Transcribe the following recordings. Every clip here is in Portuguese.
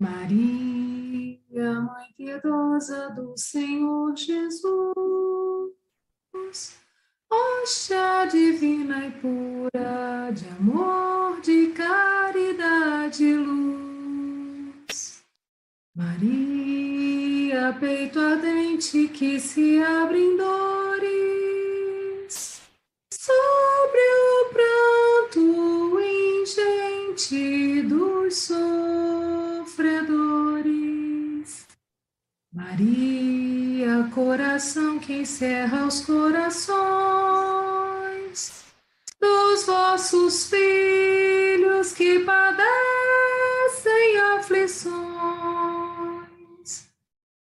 Maria, Mãe piedosa do Senhor Jesus, hóstia divina e pura, de amor, de caridade e luz. Maria, peito ardente que se abre em dores, sobre o pranto ingente dos sofredores. Maria, coração que encerra os corações dos vossos filhos que padecem aflições.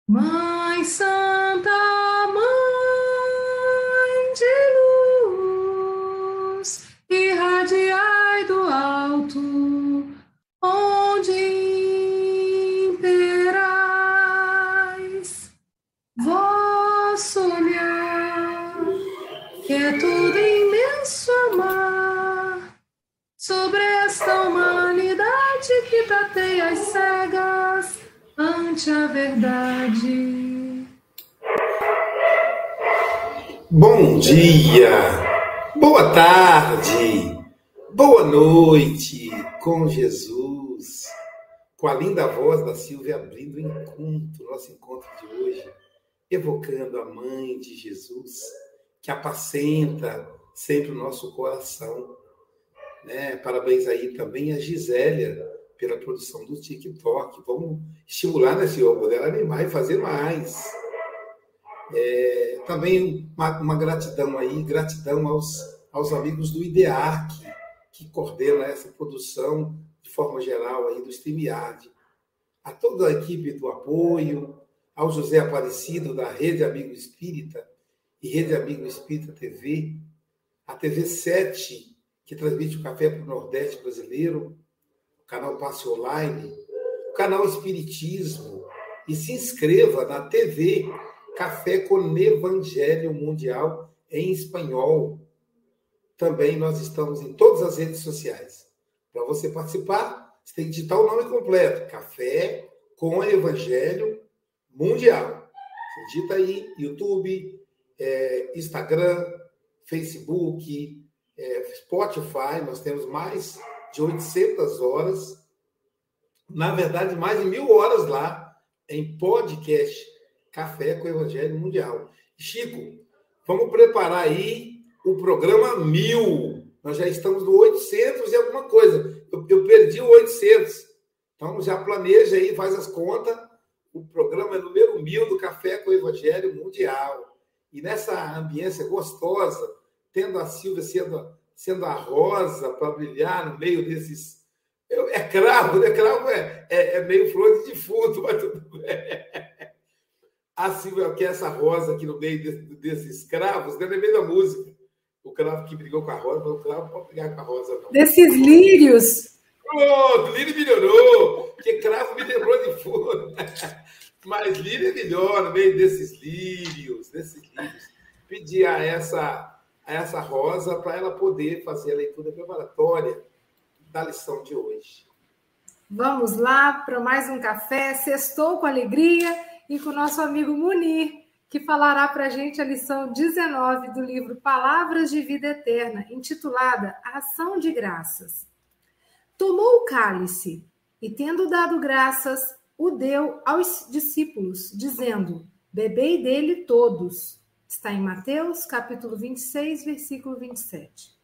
Mãe Santa, esta humanidade que tateia as cegas ante a verdade. Bom dia, boa tarde, boa noite com Jesus, com a linda voz da Silvia abrindo o encontro, nosso encontro de hoje, evocando a mãe de Jesus, que apacenta sempre o nosso coração. Né? Parabéns aí também a Gisélia pela produção do TikTok. Vamos estimular, né, senhor? Poder animar e fazer mais. É, também uma, uma, gratidão aí, gratidão aos, aos amigos do IDEAC, que coordena essa produção de forma geral aí do StreamYard. A toda a equipe do apoio, ao José Aparecido, da Rede Amigo Espírita e Rede Amigo Espírita TV, a TV 7, que transmite o Café para o Nordeste brasileiro, o canal Passe Online, o canal Espiritismo, e se inscreva na TV Café com Evangelho Mundial em espanhol. Também nós estamos em todas as redes sociais. Para você participar, você tem que digitar o nome completo: Café com Evangelho Mundial. Você digita aí YouTube, é, Instagram, Facebook, é, Spotify. Nós temos mais de 800 horas. Na verdade, mais de mil horas lá em podcast Café com o Evangelho Mundial. Chico, vamos preparar aí o programa mil. Nós já estamos no 800 e alguma coisa. Eu, eu perdi o 800. Então já planeja aí, faz as contas. O programa é número mil do Café com o Evangelho Mundial. E nessa ambiência gostosa, tendo a Silvia sendo, sendo a rosa para brilhar no meio desses. Eu, é cravo, né? Cravo é, é, é meio flor de defunto, mas tudo bem. A Silvia quer essa rosa aqui no meio de, desses cravos, né? meio da música. O cravo que brigou com a rosa, falou: o cravo não pode brigar com a rosa, não. Desses lírios. Pronto, lírio melhorou, porque cravo me lembrou de fundo. Mas lírio é melhor no meio desses lírios, desses lírios. Pedir a essa, essa rosa para ela poder fazer a leitura preparatória da lição de hoje. Vamos lá para mais um café. Sextou com alegria e com o nosso amigo Munir, que falará para a gente a lição 19 do livro Palavras de Vida Eterna, intitulada Ação de Graças. Tomou o cálice e, tendo dado graças, o deu aos discípulos, dizendo: Bebei dele todos. Está em Mateus, capítulo 26, versículo 27.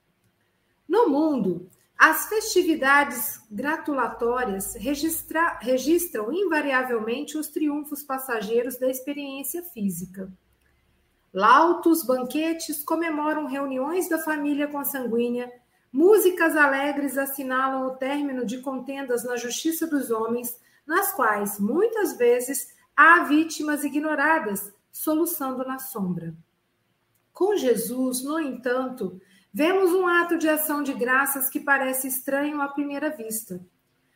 No mundo, as festividades gratulatórias registra, registram invariavelmente os triunfos passageiros da experiência física. Lautos, banquetes comemoram reuniões da família consanguínea, músicas alegres assinalam o término de contendas na justiça dos homens, nas quais, muitas vezes, há vítimas ignoradas, soluçando na sombra. Com Jesus, no entanto, vemos um ato de ação de graças que parece estranho à primeira vista.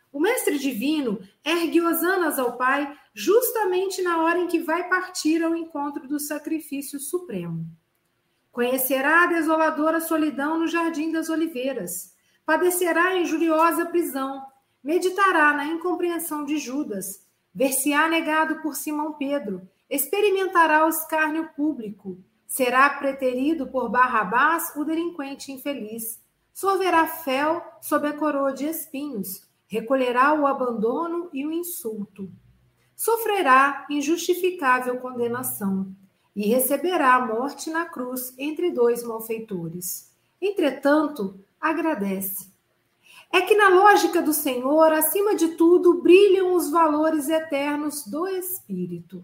O Mestre Divino ergue hosanas ao Pai justamente na hora em que vai partir ao encontro do sacrifício supremo. Conhecerá a desoladora solidão no Jardim das Oliveiras, padecerá a injuriosa prisão, meditará na incompreensão de Judas, ver-se-á negado por Simão Pedro, experimentará o escárnio público, será preterido por Barrabás, o delinquente infeliz, sorverá fel sob a coroa de espinhos, recolherá o abandono e o insulto. Sofrerá injustificável condenação e receberá a morte na cruz entre dois malfeitores. Entretanto, agradece. É que na lógica do Senhor, acima de tudo, brilham os valores eternos do Espírito.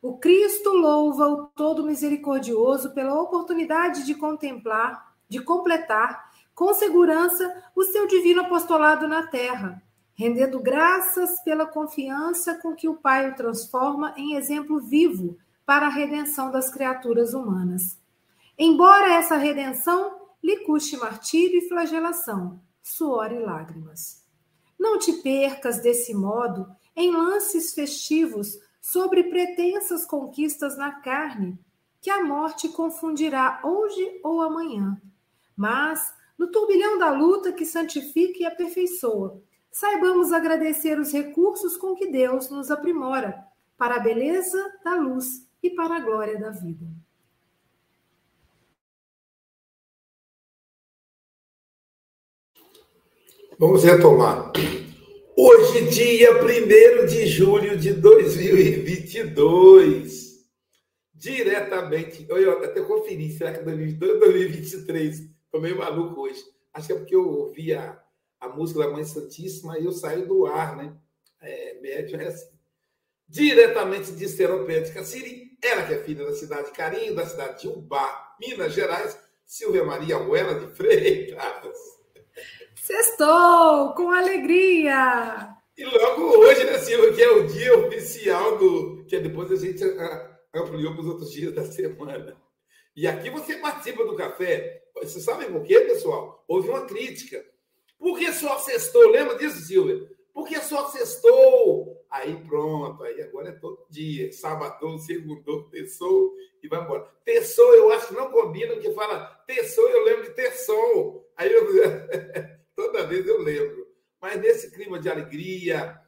O Cristo louva o Todo Misericordioso pela oportunidade de contemplar, de completar com segurança o seu divino apostolado na terra, rendendo graças pela confiança com que o Pai o transforma em exemplo vivo para a redenção das criaturas humanas. Embora essa redenção lhe custe martírio e flagelação, suor e lágrimas. Não te percas desse modo em lances festivos sobre pretensas conquistas na carne, que a morte confundirá hoje ou amanhã. Mas no turbilhão da luta que santifica e aperfeiçoa, saibamos agradecer os recursos com que Deus nos aprimora para a beleza da luz e para a glória da vida. Vamos retomar. Hoje, dia 1 de julho de 2022, diretamente. Eu até conferi, será que é 2022 ou 2023? Tô meio maluco hoje. Acho que é porque eu ouvi a, a música da Mãe Santíssima e eu saio do ar, né? É, médio é assim. Diretamente de Seropédica Siri, ela que é filha da cidade de Carinho, da cidade de Ubá, Minas Gerais, Silvia Maria Ruela de Freitas. Sextou, com alegria! E logo hoje, né, Silvia, que é o dia oficial do... que depois a gente ampliou para os outros dias da semana. E aqui você participa do café você sabe por quê, pessoal? Houve uma crítica. Por que só sextou? Lembra disso, Silvia? Por que só sextou? Aí pronto, aí agora é todo dia. Sábado, segundo, terçou e vai embora. Terçou eu acho que não combina, porque fala terçou, eu lembro de terçou. Aí eu, toda vez eu lembro. Mas nesse clima de alegria,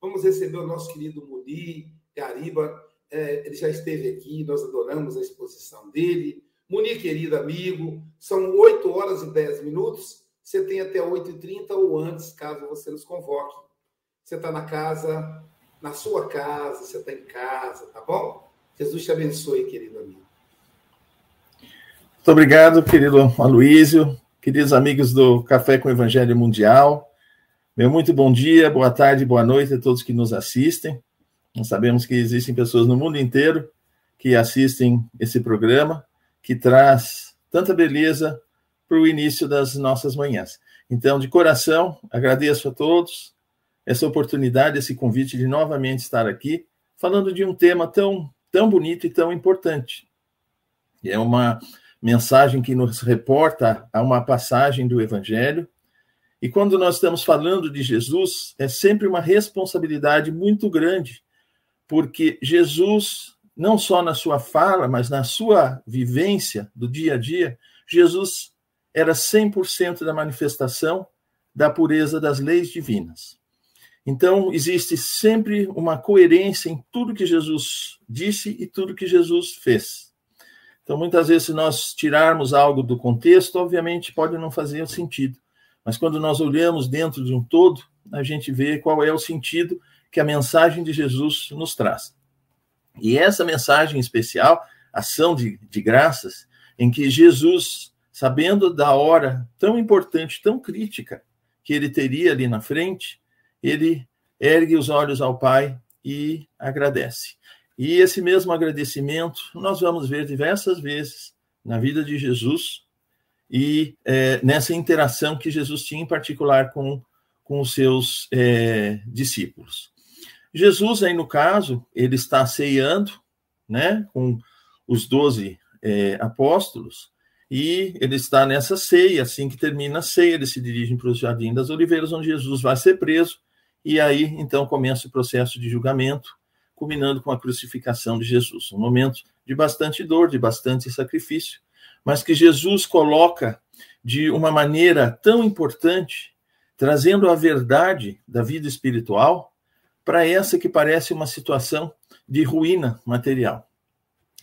vamos receber o nosso querido Muni Gariba. É, ele já esteve aqui, nós adoramos a exposição dele. Munir, querido amigo, são 8 horas e 10 minutos. Você tem até 8h30 ou antes, caso você nos convoque. Você está na casa, na sua casa, você está em casa, tá bom? Jesus te abençoe, querido amigo. Muito obrigado, querido Aloísio, queridos amigos do Café com Evangelho Mundial. Meu muito bom dia, boa tarde, boa noite a todos que nos assistem. Nós sabemos que existem pessoas no mundo inteiro que assistem esse programa que traz tanta beleza para o início das nossas manhãs. Então, de coração, agradeço a todos essa oportunidade, esse convite de novamente estar aqui, falando de um tema tão, tão bonito e tão importante. É uma mensagem que nos reporta a uma passagem do Evangelho. E quando nós estamos falando de Jesus, é sempre uma responsabilidade muito grande, porque Jesus não só na sua fala, mas na sua vivência do dia a dia, Jesus era 100% da manifestação da pureza das leis divinas. Então, existe sempre uma coerência em tudo que Jesus disse e tudo que Jesus fez. Então, muitas vezes, se nós tirarmos algo do contexto, obviamente pode não fazer sentido. Mas quando nós olhamos dentro de um todo, a gente vê qual é o sentido que a mensagem de Jesus nos traz. E essa mensagem especial, ação de, de graças, em que Jesus, sabendo da hora tão importante, tão crítica que ele teria ali na frente, ele ergue os olhos ao Pai e agradece. E esse mesmo agradecimento nós vamos ver diversas vezes na vida de Jesus e é, nessa interação que Jesus tinha em particular com, com os seus é, discípulos. Jesus, aí no caso, ele está ceando né, com os doze é, apóstolos, e ele está nessa ceia, assim que termina a ceia, eles se dirigem para o Jardim das Oliveiras, onde Jesus vai ser preso, e aí então começa o processo de julgamento, culminando com a crucificação de Jesus. Um momento de bastante dor, de bastante sacrifício, mas que Jesus coloca de uma maneira tão importante, trazendo a verdade da vida espiritual para essa que parece uma situação de ruína material.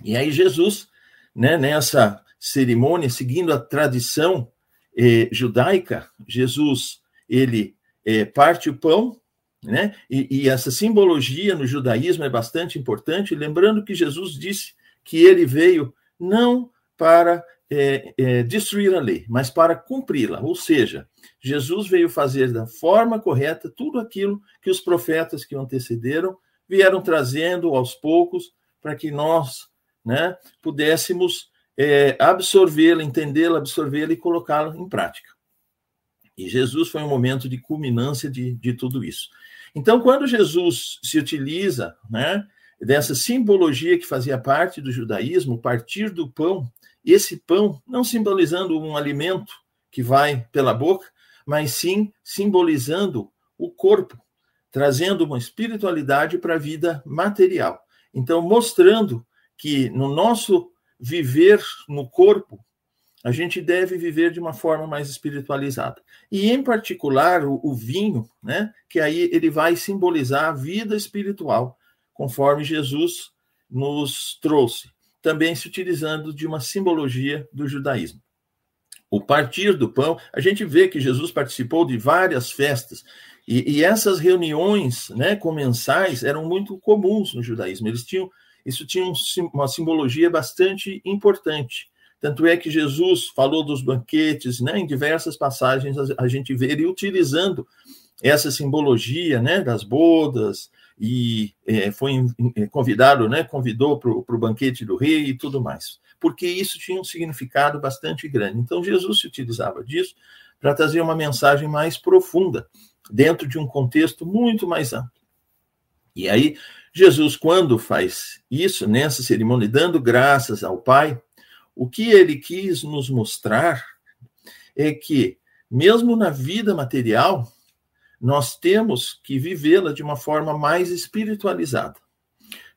E aí Jesus, né, nessa cerimônia, seguindo a tradição eh, judaica, Jesus ele eh, parte o pão, né? E, e, essa simbologia no judaísmo é bastante importante, lembrando que Jesus disse que ele veio não para é, é, destruir a lei, mas para cumpri-la. Ou seja, Jesus veio fazer da forma correta tudo aquilo que os profetas que o antecederam vieram trazendo aos poucos para que nós né, pudéssemos é, absorvê-la, entendê-la, absorvê-la e colocá-la em prática. E Jesus foi um momento de culminância de, de tudo isso. Então, quando Jesus se utiliza né, dessa simbologia que fazia parte do judaísmo, partir do pão, esse pão não simbolizando um alimento que vai pela boca, mas sim simbolizando o corpo, trazendo uma espiritualidade para a vida material. Então, mostrando que no nosso viver no corpo, a gente deve viver de uma forma mais espiritualizada. E, em particular, o, o, vinho, né, que aí ele vai simbolizar a vida espiritual, conforme Jesus nos trouxe, também se utilizando de uma simbologia do judaísmo. O partir do pão, a gente vê que Jesus participou de várias festas, e, e essas reuniões né, comensais eram muito comuns no judaísmo. Eles tinham isso tinha um, uma simbologia bastante importante. Tanto é que Jesus falou dos banquetes, né? Em diversas passagens a gente vê ele utilizando essa simbologia, né? Das bodas e é, foi é, convidado, né? Convidou para o banquete do rei e tudo mais, porque isso tinha um significado bastante grande. Então Jesus se utilizava disso para trazer uma mensagem mais profunda dentro de um contexto muito mais amplo. E aí Jesus, quando faz isso, nessa cerimônia, dando graças ao Pai, o que ele quis nos mostrar é que, mesmo na vida material, nós temos que vivê-la de uma forma mais espiritualizada.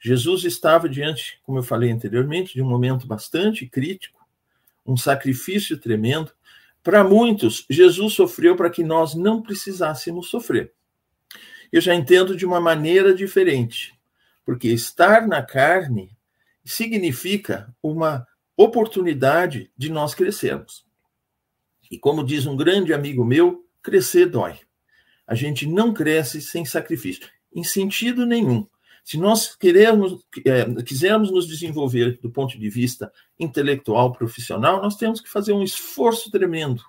Jesus estava diante, como eu falei anteriormente, de um momento bastante crítico, um sacrifício tremendo. Para muitos, Jesus sofreu para que nós não precisássemos sofrer. Eu já entendo de uma maneira diferente porque estar na carne significa uma oportunidade de nós crescermos. E como diz um grande amigo meu, crescer dói. A gente não cresce sem sacrifício, em sentido nenhum. Se nós queremos, é, quisermos nos desenvolver do ponto de vista intelectual, profissional, nós temos que fazer um esforço tremendo.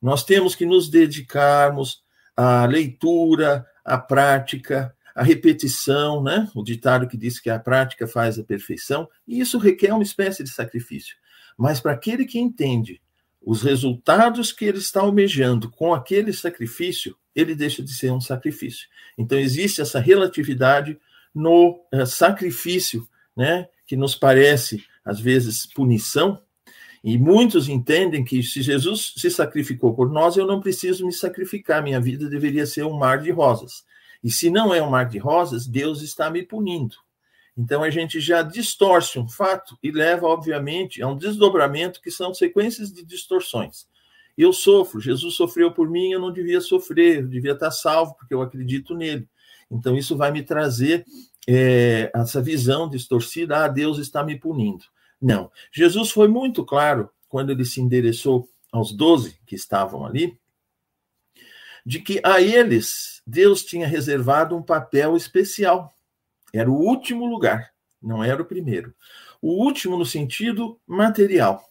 Nós temos que nos dedicarmos à leitura, à prática, a repetição, né? O ditado que diz que a prática faz a perfeição, e isso requer uma espécie de sacrifício. Mas para aquele que entende os resultados que ele está almejando com aquele sacrifício, ele deixa de ser um sacrifício. Então existe essa relatividade no uh, sacrifício, né? Que nos parece às vezes punição, e muitos entendem que se Jesus se sacrificou por nós, eu não preciso me sacrificar, minha vida deveria ser um mar de rosas. E se não é um mar de rosas, Deus está me punindo. Então a gente já distorce um fato e leva, obviamente, a um desdobramento que são sequências de distorções. Eu sofro, Jesus sofreu por mim, eu não devia sofrer, eu devia estar salvo porque eu acredito nele. Então isso vai me trazer é, essa visão distorcida, ah, Deus está me punindo. Não. Jesus foi muito claro quando ele se endereçou aos doze que estavam ali, de que a eles Deus tinha reservado um papel especial. Era o último lugar, não era o primeiro. O último no sentido material.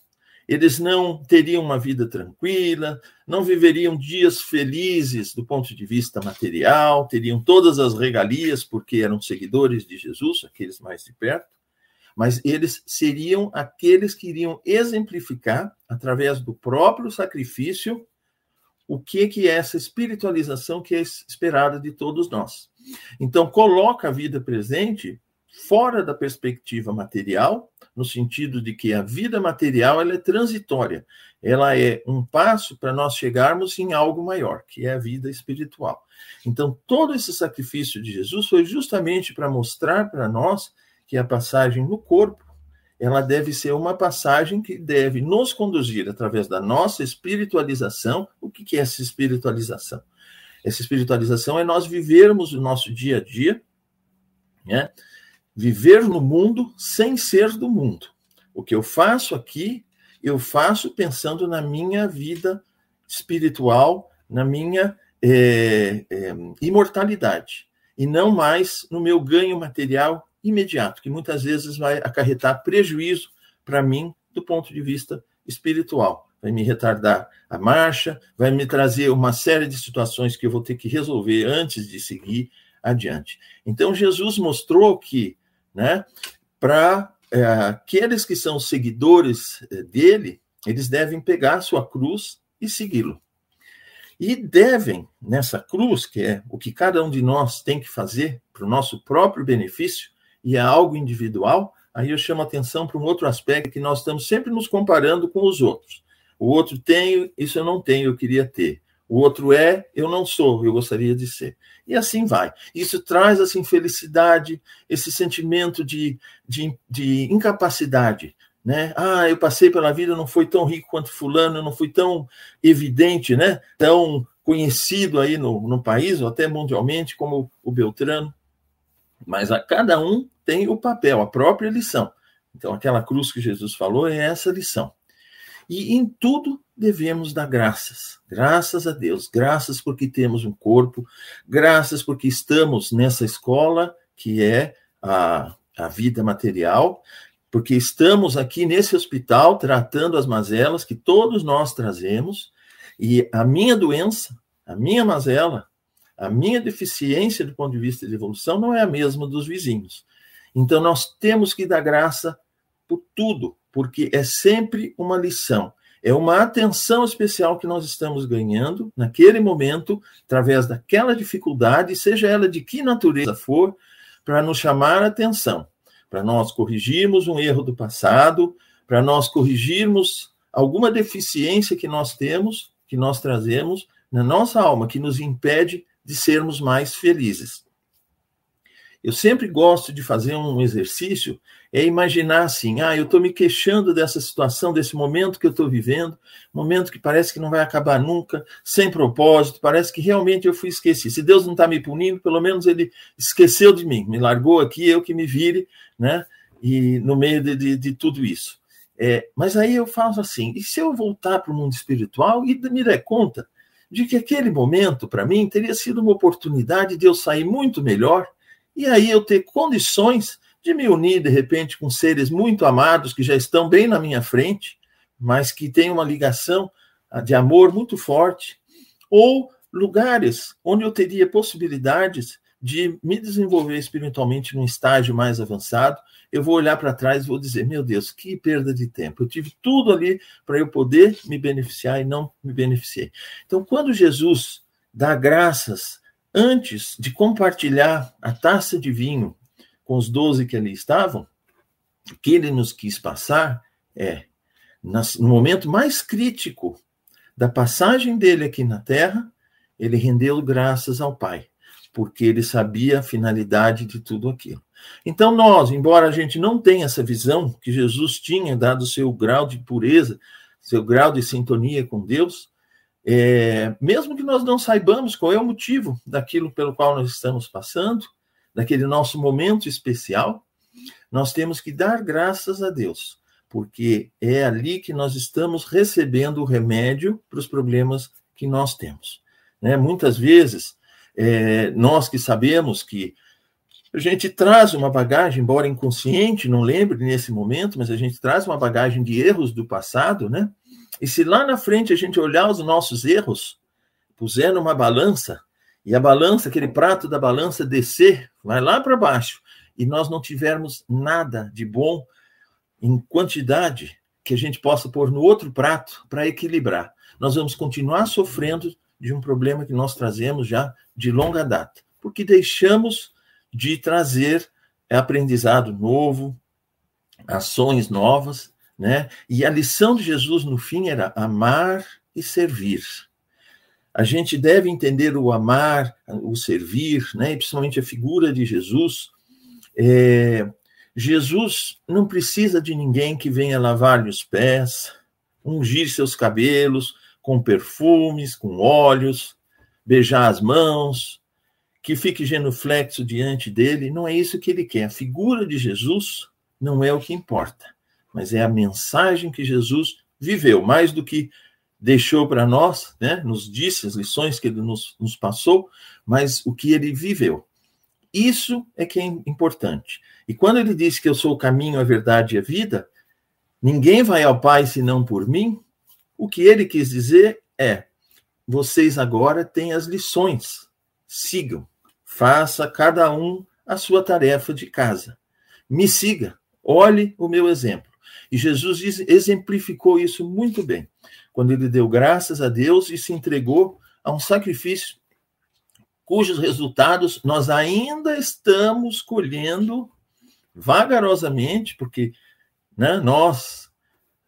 eles não teriam uma vida tranquila, não viveriam dias felizes do ponto de vista material, teriam todas as regalias porque eram seguidores de Jesus, aqueles mais de perto, mas eles seriam aqueles que iriam exemplificar, através do próprio sacrifício, o que, que é essa espiritualização que é esperada de todos nós. Então, coloca a vida presente fora da perspectiva material, no sentido de que a vida material ela é transitória, ela é um passo para nós chegarmos em algo maior, que é a vida espiritual. Então, todo esse sacrifício de Jesus foi justamente para mostrar para nós que a passagem no corpo, ela deve ser uma passagem que deve nos conduzir através da nossa espiritualização. O que é essa espiritualização? Essa espiritualização é nós vivermos o nosso dia a dia, né? viver no mundo sem ser do mundo. O que eu faço aqui, eu faço pensando na minha vida espiritual, na minha é, é, imortalidade, e não mais no meu ganho material imediato, que muitas vezes vai acarretar prejuízo para mim do ponto de vista espiritual. Vai me retardar a marcha, vai me trazer uma série de situações que eu vou ter que resolver antes de seguir adiante. Então, Jesus mostrou que né? Para é, aqueles que são seguidores é, dele, eles devem pegar sua cruz e segui-lo. E devem, nessa cruz, que é o que cada um de nós tem que fazer para o nosso próprio benefício, e é algo individual, aí eu chamo atenção para um outro aspecto que nós estamos sempre nos comparando com os outros. O outro tem, isso eu não tenho, eu queria ter. O outro é, eu não sou, eu gostaria de ser. E assim vai. Isso traz assim felicidade, esse sentimento de, de, de incapacidade. Né? Ah, eu passei pela vida, não fui tão rico quanto fulano, não fui tão evidente, né? tão conhecido aí no, no país, ou até mundialmente, como o Beltrano. Mas a cada um tem o papel, a própria lição. Então, aquela cruz que Jesus falou é essa lição. E em tudo devemos dar graças. Graças a Deus, graças porque temos um corpo, graças porque estamos nessa escola que é a, a vida material, porque estamos aqui nesse hospital tratando as mazelas que todos nós trazemos, e a minha doença, a minha mazela, a minha deficiência do ponto de vista de evolução não é a mesma dos vizinhos. Então nós temos que dar graça por tudo, porque é sempre uma lição. É uma atenção especial que nós estamos ganhando naquele momento, através daquela dificuldade, seja ela de que natureza for, para nos chamar a atenção, para nós corrigirmos um erro do passado, para nós corrigirmos alguma deficiência que nós temos, que nós trazemos na nossa alma, que nos impede de sermos mais felizes. Eu sempre gosto de fazer um exercício, é imaginar assim, ah, eu estou me queixando dessa situação, desse momento que eu estou vivendo, momento que parece que não vai acabar nunca, sem propósito, parece que realmente eu fui esquecido. Se Deus não está me punindo, pelo menos Ele esqueceu de mim, me largou aqui, eu que me vire, né? E no meio de, de, de tudo isso. É, mas aí eu faço assim, e se eu voltar para o mundo espiritual e me der conta de que aquele momento, para mim, teria sido uma oportunidade de eu sair muito melhor, e aí eu ter condições de me unir, de repente, com seres muito amados que já estão bem na minha frente, mas que têm uma ligação ah, de amor muito forte, ou lugares onde eu teria possibilidades de me desenvolver espiritualmente num estágio mais avançado, eu vou olhar para trás e vou dizer: meu Deus, que perda de tempo. Eu tive tudo ali para eu poder me beneficiar e não me beneficiei. Então, quando Jesus dá graças antes de compartilhar a taça de vinho com os doze que ali estavam, o que ele nos quis passar é, no momento mais crítico da passagem dele aqui na terra, ele rendeu graças ao Pai, porque ele sabia a finalidade de tudo aquilo. Então, nós, embora a gente não tenha essa visão que Jesus tinha, dado seu grau de pureza, seu grau de sintonia com Deus, é, mesmo que nós não saibamos qual é o motivo daquilo pelo qual nós estamos passando, daquele nosso momento especial, nós temos que dar graças a Deus, porque é ali que nós estamos recebendo o remédio para os problemas que nós temos. Né? Muitas vezes, é, nós que sabemos que a gente traz uma bagagem, embora inconsciente, não lembre nesse momento, mas a gente traz uma bagagem de erros do passado, né? E se lá na frente a gente olhar os nossos erros, puser numa balança, e a balança, aquele prato da balança descer, vai lá para baixo, e nós não tivermos nada de bom em quantidade que a gente possa pôr no outro prato para equilibrar, nós vamos continuar sofrendo de um problema que nós trazemos já de longa data, porque deixamos de trazer aprendizado novo, ações novas, né? E a lição de Jesus no fim era amar e servir. A gente deve entender o amar, o servir, né? E principalmente a figura de Jesus. É, Jesus não precisa de ninguém que venha lavar-lhe os pés, ungir seus cabelos com perfumes, com óleos, beijar as mãos, que fique genuflexo diante dele. Não é isso que ele quer. A figura de Jesus não é o que importa, mas é a mensagem que Jesus viveu, mais do que deixou para nós, né? nos disse as lições que ele nos, nos passou, mas o que ele viveu. Isso é que é importante. E quando ele disse que eu sou o caminho, a verdade e a vida, ninguém vai ao Pai senão por mim, o que ele quis dizer é: vocês agora têm as lições, sigam. Faça cada um a sua tarefa de casa. Me siga, olhe o meu exemplo. E Jesus exemplificou isso muito bem, quando ele deu graças a Deus e se entregou a um sacrifício cujos resultados nós ainda estamos colhendo vagarosamente, porque né, nós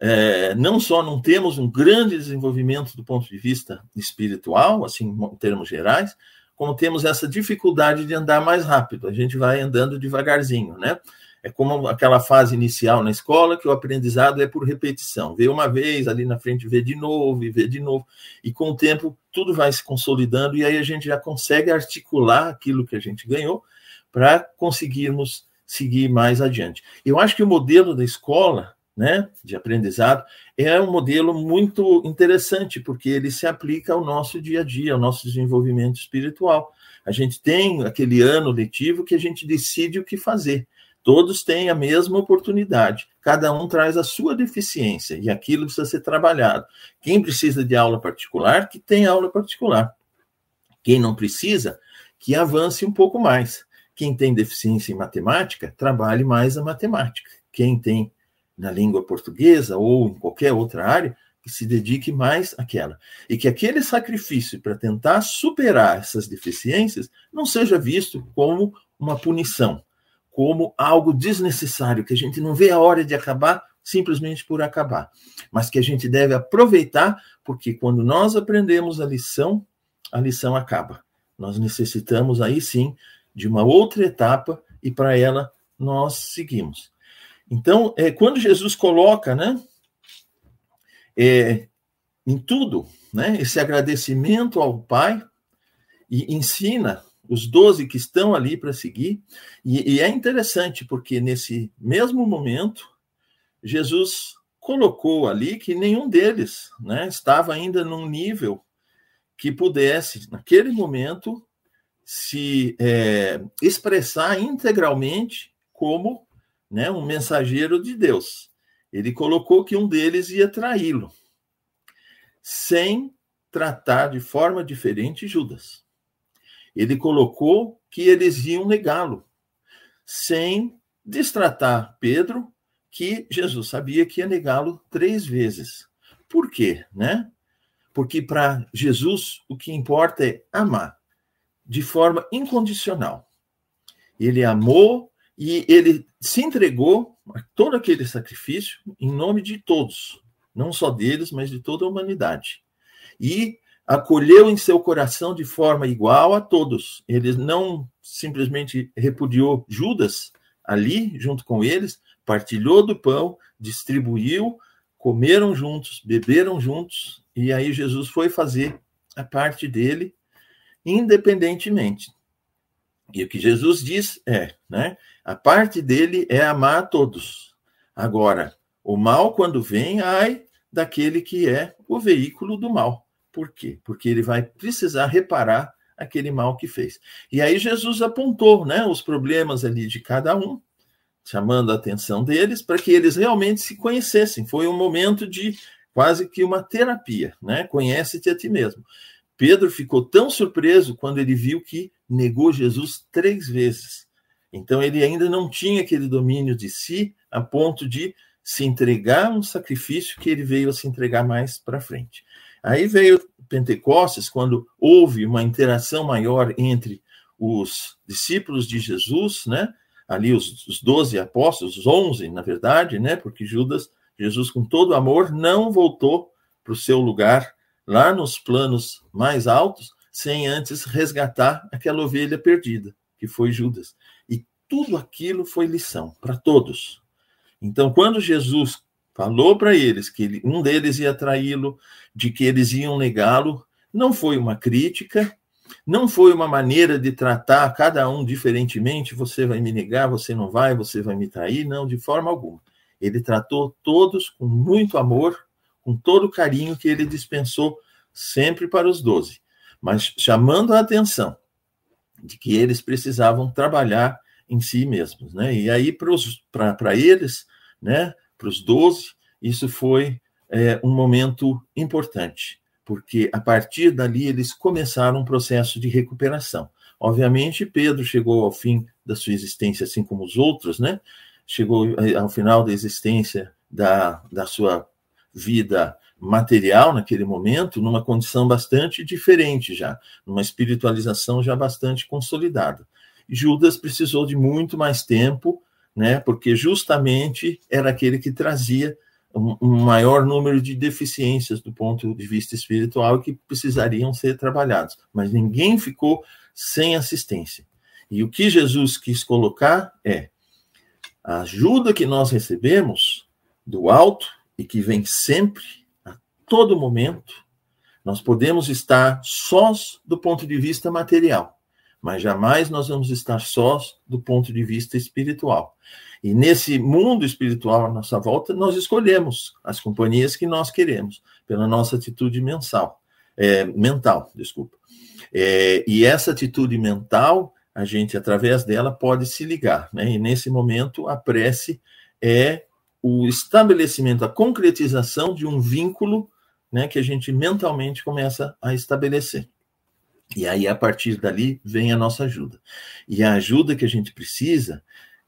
é, não só não temos um grande desenvolvimento do ponto de vista espiritual, assim, em termos gerais, como temos essa dificuldade de andar mais rápido, a gente vai andando devagarzinho, né? É como aquela fase inicial na escola, que o aprendizado é por repetição. Vê uma vez, ali na frente vê de novo, e vê de novo. E com o tempo, tudo vai se consolidando, e aí a gente já consegue articular aquilo que a gente ganhou para conseguirmos seguir mais adiante. Eu acho que o modelo da escola, né, de aprendizado, é um modelo muito interessante, porque ele se aplica ao nosso dia a dia, ao nosso desenvolvimento espiritual. A gente tem aquele ano letivo que a gente decide o que fazer. Todos têm a mesma oportunidade, cada um traz a sua deficiência e aquilo precisa ser trabalhado. Quem precisa de aula particular, que tem aula particular. Quem não precisa, que avance um pouco mais. Quem tem deficiência em matemática, trabalhe mais a matemática. Quem tem na língua portuguesa ou em qualquer outra área, que se dedique mais àquela. E que aquele sacrifício para tentar superar essas deficiências não seja visto como uma punição, como algo desnecessário, que a gente não vê a hora de acabar simplesmente por acabar, mas que a gente deve aproveitar, porque quando nós aprendemos a lição, a lição acaba. Nós necessitamos aí sim de uma outra etapa e para ela nós seguimos. Então, é, quando Jesus coloca, né, é, em tudo, né, esse agradecimento ao Pai e ensina os doze que estão ali para seguir, e, e é interessante porque nesse mesmo momento Jesus colocou ali que nenhum deles, né, estava ainda num nível que pudesse, naquele momento, se é, expressar integralmente como né, um mensageiro de Deus. Ele colocou que um deles ia traí-lo, sem tratar de forma diferente Judas. Ele colocou que eles iam negá-lo, sem destratar Pedro, que Jesus sabia que ia negá-lo três vezes. Por quê? Né? Porque para Jesus o que importa é amar de forma incondicional. Ele amou e ele se entregou a todo aquele sacrifício em nome de todos, não só deles, mas de toda a humanidade. E acolheu em seu coração de forma igual a todos. Ele não simplesmente repudiou Judas ali, junto com eles, partilhou do pão, distribuiu, comeram juntos, beberam juntos, e aí Jesus foi fazer a parte dele independentemente. E o que Jesus diz é, né? A parte dele é amar a todos. Agora, o mal, quando vem, ai daquele que é o veículo do mal. Por quê? Porque ele vai precisar reparar aquele mal que fez. E aí Jesus apontou né, os problemas ali de cada um, chamando a atenção deles para que eles realmente se conhecessem. Foi um momento de quase que uma terapia, né? Conhece-te a ti mesmo. Pedro ficou tão surpreso quando ele viu que negou Jesus três vezes. Então ele ainda não tinha aquele domínio de si a ponto de se entregar um sacrifício que ele veio a se entregar mais para frente. Aí veio Pentecostes, quando houve uma interação maior entre os discípulos de Jesus, né? Ali os, doze apóstolos, os onze, na verdade, né? Porque Judas, Jesus, com todo amor, não voltou para o seu lugar lá nos planos mais altos, sem antes resgatar aquela ovelha perdida, que foi Judas. E tudo aquilo foi lição para todos. Então, quando Jesus falou para eles que um deles ia traí-lo, de que eles iam negá-lo, não foi uma crítica, não foi uma maneira de tratar cada um diferentemente, você vai me negar, você não vai, você vai me trair, não, de forma alguma. Ele tratou todos com muito amor, com todo o carinho que ele dispensou sempre para os doze, mas chamando a atenção de que eles precisavam trabalhar em si mesmos, né? E aí para eles, né? para os doze, isso foi é, um momento importante, porque a partir dali eles começaram um processo de recuperação. Obviamente, Pedro chegou ao fim da sua existência, assim como os outros, né? Chegou é, ao final da existência da, da sua vida material naquele momento, numa condição bastante diferente já, numa espiritualização já bastante consolidada. Judas precisou de muito mais tempo né? Porque justamente era aquele que trazia um, maior número de deficiências do ponto de vista espiritual que precisariam ser trabalhados. Mas ninguém ficou sem assistência. E o que Jesus quis colocar é a ajuda que nós recebemos do alto e que vem sempre, todo momento, nós podemos estar sós do ponto de vista material mas jamais nós vamos estar sós do ponto de vista espiritual. E nesse mundo espiritual à nossa volta, nós escolhemos as companhias que nós queremos, pela nossa atitude mensal, é, mental, desculpa. É, e essa atitude mental, a gente, através dela, pode se ligar. Né? E nesse momento, a prece é o estabelecimento, a concretização de um vínculo né, que a gente mentalmente começa a estabelecer. E aí, a partir dali, vem a nossa ajuda. E a ajuda que a gente precisa,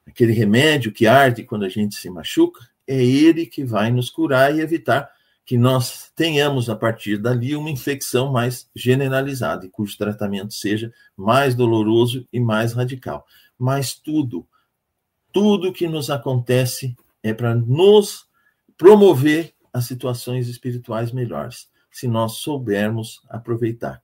aquele remédio que arde quando a gente se machuca, é ele que vai nos curar e evitar que nós tenhamos, a partir dali, uma infecção mais generalizada, e cujo tratamento seja mais doloroso e mais radical. Mas tudo, tudo que nos acontece é para nos promover as situações espirituais melhores, se nós soubermos aproveitar.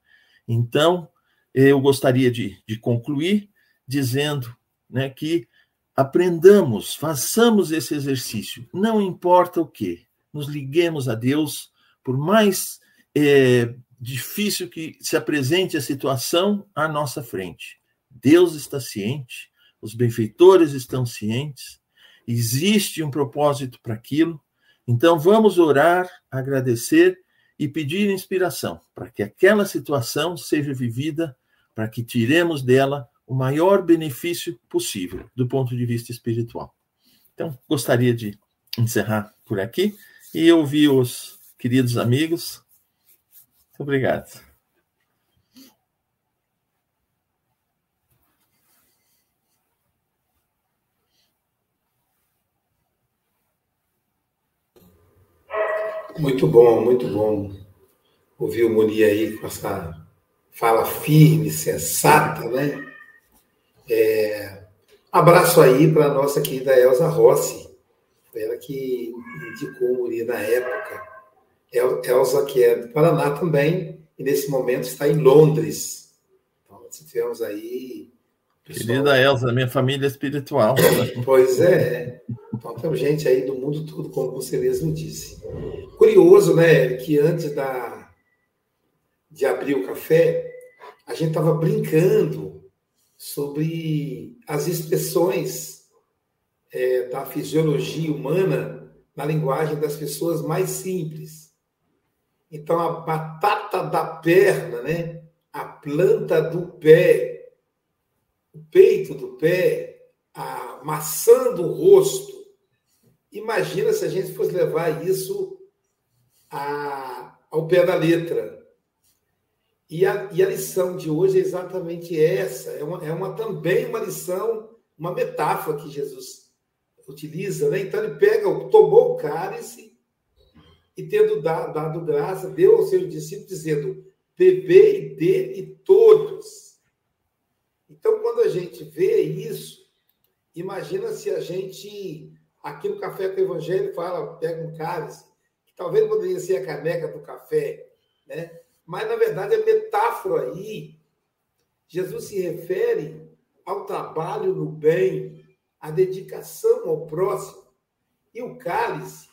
Então, eu gostaria de, de concluir dizendo né, que aprendamos, façamos esse exercício, não importa o que, nos liguemos a Deus, por mais é, difícil que se apresente a situação à nossa frente. Deus está ciente, os benfeitores estão cientes, existe um propósito para aquilo. Então vamos orar, agradecer e pedir inspiração para que aquela situação seja vivida, para que tiremos dela o maior benefício possível do ponto de vista espiritual. Então, gostaria de encerrar por aqui e ouvir os queridos amigos. Muito obrigado. Muito bom, muito bom ouvir o Muni aí com essa fala firme, sensata, né? É, abraço aí para a nossa querida Elza Rossi, ela que indicou o Muni na época. Elza, que é do Paraná também, e nesse momento está em Londres. Então, nós tivemos aí. Pessoal... Querida Elza, minha família espiritual. pois é. Então, tem gente aí do mundo todo, como você mesmo disse. Curioso, né, que antes da, de abrir o café, a gente estava brincando sobre as expressões é, da fisiologia humana na linguagem das pessoas mais simples. Então, a batata da perna, né? a planta do pé, o peito do pé, a maçã do rosto. Imagina se a gente fosse levar isso a, ao pé da letra. E a, e a lição de hoje é exatamente essa. É, uma, é uma, também uma lição, uma metáfora que Jesus utiliza. Né? Então, ele pega, tomou o cálice e, tendo dado, dado graça, deu aos seus discípulos, dizendo: Bebei dele todos. Então, quando a gente vê isso, imagina se a gente, aqui no Café com o Evangelho, fala, pega um cálice, que talvez poderia ser a caneca do café, né? Mas, na verdade, a metáfora aí, Jesus se refere ao trabalho no bem, à dedicação ao próximo. E o cálice,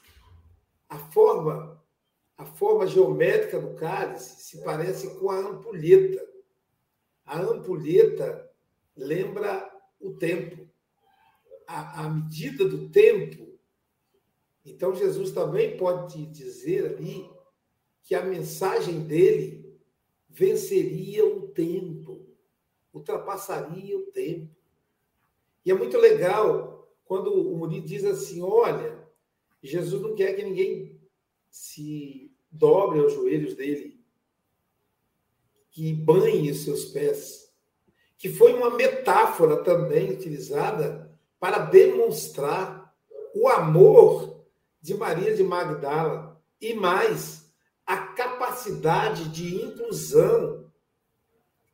a forma, a forma geométrica do cálice se parece com a ampulheta. A ampulheta lembra o tempo, a medida do tempo. Então, Jesus também pode dizer ali que a mensagem dele venceria o tempo, ultrapassaria o tempo. E é muito legal quando o Muri diz assim: olha, Jesus não quer que ninguém se dobre aos joelhos dele, que banhe os seus pés, que foi uma metáfora também utilizada para demonstrar o amor de Maria de Magdala e mais a capacidade de inclusão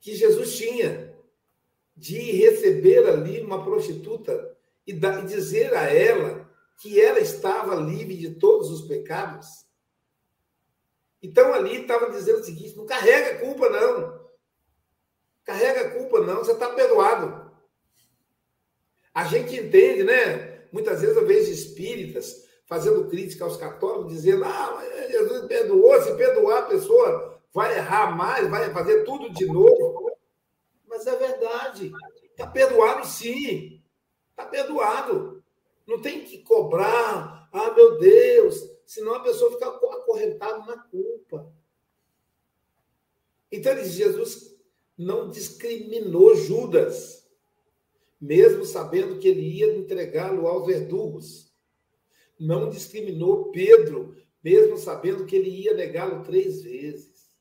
que Jesus tinha de receber ali uma prostituta e, dizer a ela que ela estava livre de todos os pecados. Então ali estava dizendo o seguinte: não carrega culpa, não. Carrega culpa, não, você está perdoado. A gente entende, né? Muitas vezes eu vejo espíritas fazendo crítica aos católicos, dizendo: ah, Jesus perdoou, se perdoar a pessoa vai errar mais, vai fazer tudo de novo. Mas é verdade. Está perdoado sim. Está perdoado. Não tem que cobrar. Ah, meu Deus. Senão a pessoa fica acorrentada na culpa. Então, Jesus não discriminou Judas, mesmo sabendo que ele ia entregá-lo aos verdugos não discriminou Pedro, mesmo sabendo que ele ia negá-lo três vezes.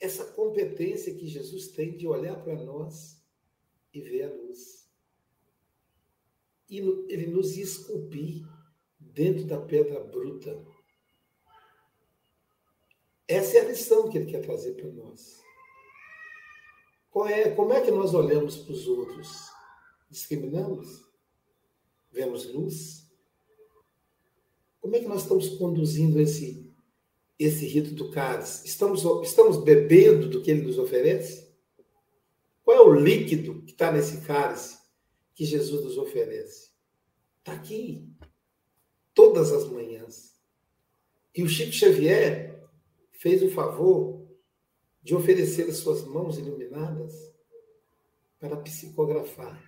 Essa competência que Jesus tem de olhar para nós e ver a luz. E ele nos esculpir dentro da pedra bruta. Essa é a lição que ele quer trazer para nós. É, como é que nós olhamos para os outros? Discriminamos? vemos luz? Como é que nós estamos conduzindo esse, esse rito do cálice? Estamos, estamos bebendo do que ele nos oferece? Qual é o líquido que está nesse cálice que Jesus nos oferece? Está aqui, todas as manhãs. E o Chico Xavier fez o favor de oferecer as suas mãos iluminadas para psicografar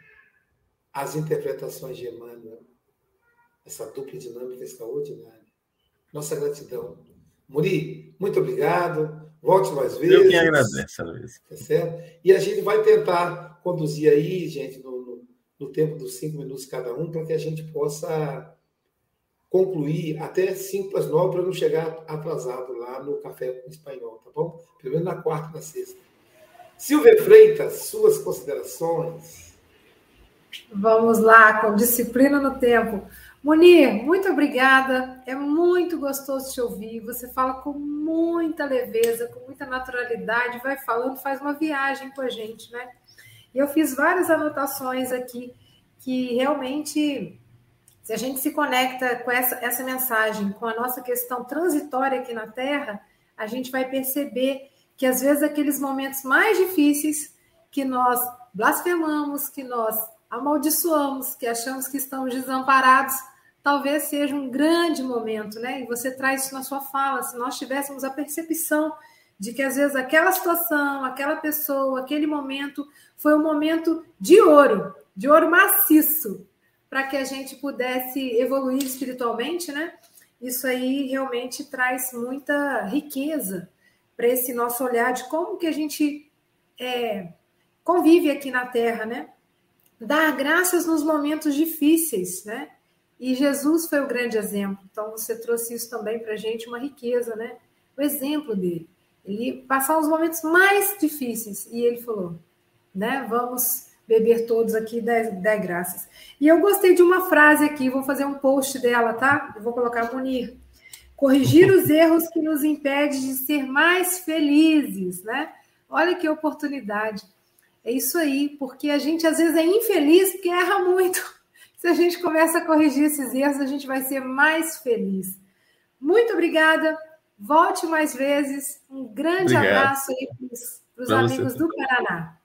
as interpretações de Emmanuel. Essa dupla dinâmica extraordinária. Nossa gratidão. Muri, muito obrigado. Volte mais vezes. Eu que agradeço, Luiz. Tá certo? E a gente vai tentar conduzir aí, gente, no, no, no tempo dos cinco minutos cada um, para que a gente possa concluir até cinco para as nove, para não chegar atrasado lá no Café Espanhol, tá bom? Pelo menos na quarta e na sexta. Silvia Freitas, suas considerações. Vamos lá, com disciplina no tempo. Munir, muito obrigada. É muito gostoso te ouvir. Você fala com muita leveza, com muita naturalidade, vai falando, faz uma viagem com a gente, né? E eu fiz várias anotações aqui que realmente, se a gente se conecta com essa, essa mensagem, com a nossa questão transitória aqui na Terra, a gente vai perceber que às vezes aqueles momentos mais difíceis que nós blasfemamos, que nós amaldiçoamos, que achamos que estamos desamparados, talvez seja um grande momento, né? E você traz isso na sua fala, se nós tivéssemos a percepção de que às vezes aquela situação, aquela pessoa, aquele momento foi um momento de ouro, de ouro maciço, para que a gente pudesse evoluir espiritualmente, né? Isso aí realmente traz muita riqueza para esse nosso olhar de como que a gente é, convive aqui na Terra, né? Dar graças nos momentos difíceis, né? E Jesus foi o grande exemplo. Então você trouxe isso também para a gente, uma riqueza, né? O exemplo dele. Ele passar os momentos mais difíceis e ele falou, né? Vamos beber todos aqui das graças. E eu gostei de uma frase aqui, vou fazer um post dela, tá? Eu vou colocar Munir. Corrigir os erros que nos impede de ser mais felizes, né? Olha que oportunidade. É isso aí, porque a gente às vezes é infeliz porque erra muito. Se a gente começa a corrigir esses erros, a gente vai ser mais feliz. Muito obrigada. Volte mais vezes. Um grande Obrigado. abraço aí para os amigos do Paraná.